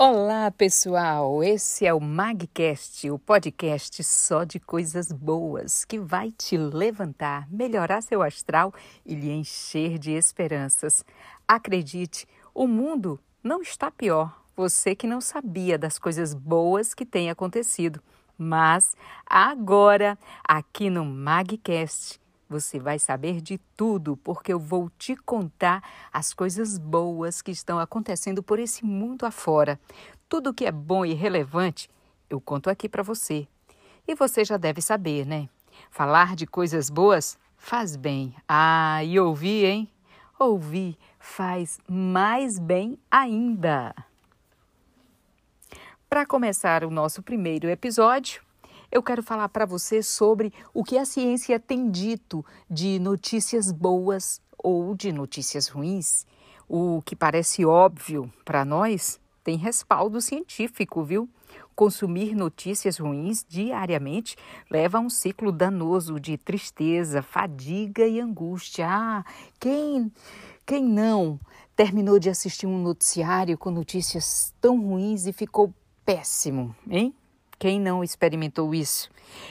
Olá, pessoal! Esse é o Magcast, o podcast só de coisas boas que vai te levantar, melhorar seu astral e lhe encher de esperanças. Acredite, o mundo não está pior. Você que não sabia das coisas boas que têm acontecido. Mas agora, aqui no Magcast, você vai saber de tudo, porque eu vou te contar as coisas boas que estão acontecendo por esse mundo afora. Tudo que é bom e relevante, eu conto aqui para você. E você já deve saber, né? Falar de coisas boas faz bem. Ah, e ouvir, hein? Ouvir faz mais bem ainda. Para começar o nosso primeiro episódio, eu quero falar para você sobre o que a ciência tem dito de notícias boas ou de notícias ruins. O que parece óbvio para nós tem respaldo científico, viu? Consumir notícias ruins diariamente leva a um ciclo danoso de tristeza, fadiga e angústia. Ah, quem, quem não terminou de assistir um noticiário com notícias tão ruins e ficou péssimo, hein? Quem não experimentou isso?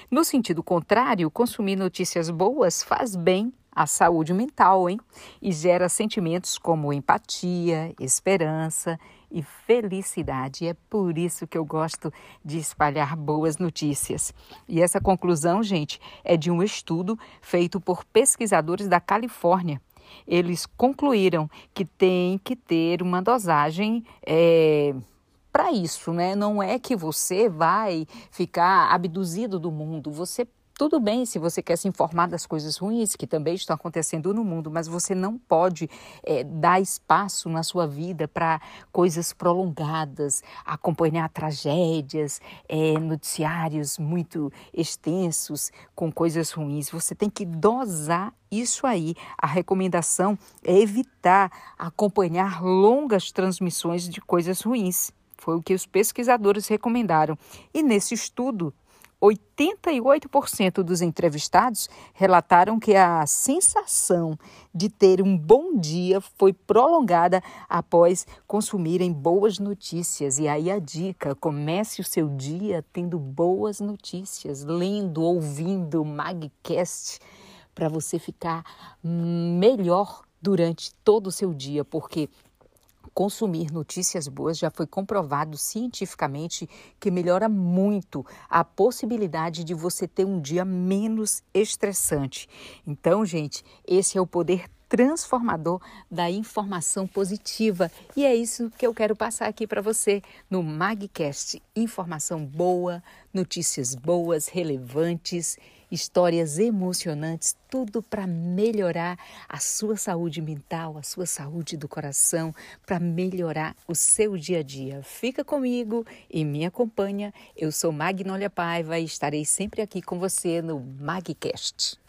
No sentido contrário, consumir notícias boas faz bem à saúde mental, hein? E gera sentimentos como empatia, esperança e felicidade. É por isso que eu gosto de espalhar boas notícias. E essa conclusão, gente, é de um estudo feito por pesquisadores da Califórnia. Eles concluíram que tem que ter uma dosagem. É, para isso, né? Não é que você vai ficar abduzido do mundo, você tudo bem se você quer se informar das coisas ruins que também estão acontecendo no mundo, mas você não pode é, dar espaço na sua vida para coisas prolongadas, acompanhar tragédias, é, noticiários muito extensos com coisas ruins. Você tem que dosar isso aí. A recomendação é evitar acompanhar longas transmissões de coisas ruins. Foi o que os pesquisadores recomendaram. E nesse estudo, 88% dos entrevistados relataram que a sensação de ter um bom dia foi prolongada após consumirem boas notícias. E aí a dica: comece o seu dia tendo boas notícias, lendo, ouvindo Magcast, para você ficar melhor durante todo o seu dia, porque consumir notícias boas já foi comprovado cientificamente que melhora muito a possibilidade de você ter um dia menos estressante. Então, gente, esse é o poder transformador da informação positiva. E é isso que eu quero passar aqui para você no Magcast. Informação boa, notícias boas, relevantes histórias emocionantes, tudo para melhorar a sua saúde mental, a sua saúde do coração, para melhorar o seu dia a dia. Fica comigo e me acompanha. Eu sou Magnólia Paiva e estarei sempre aqui com você no Magcast.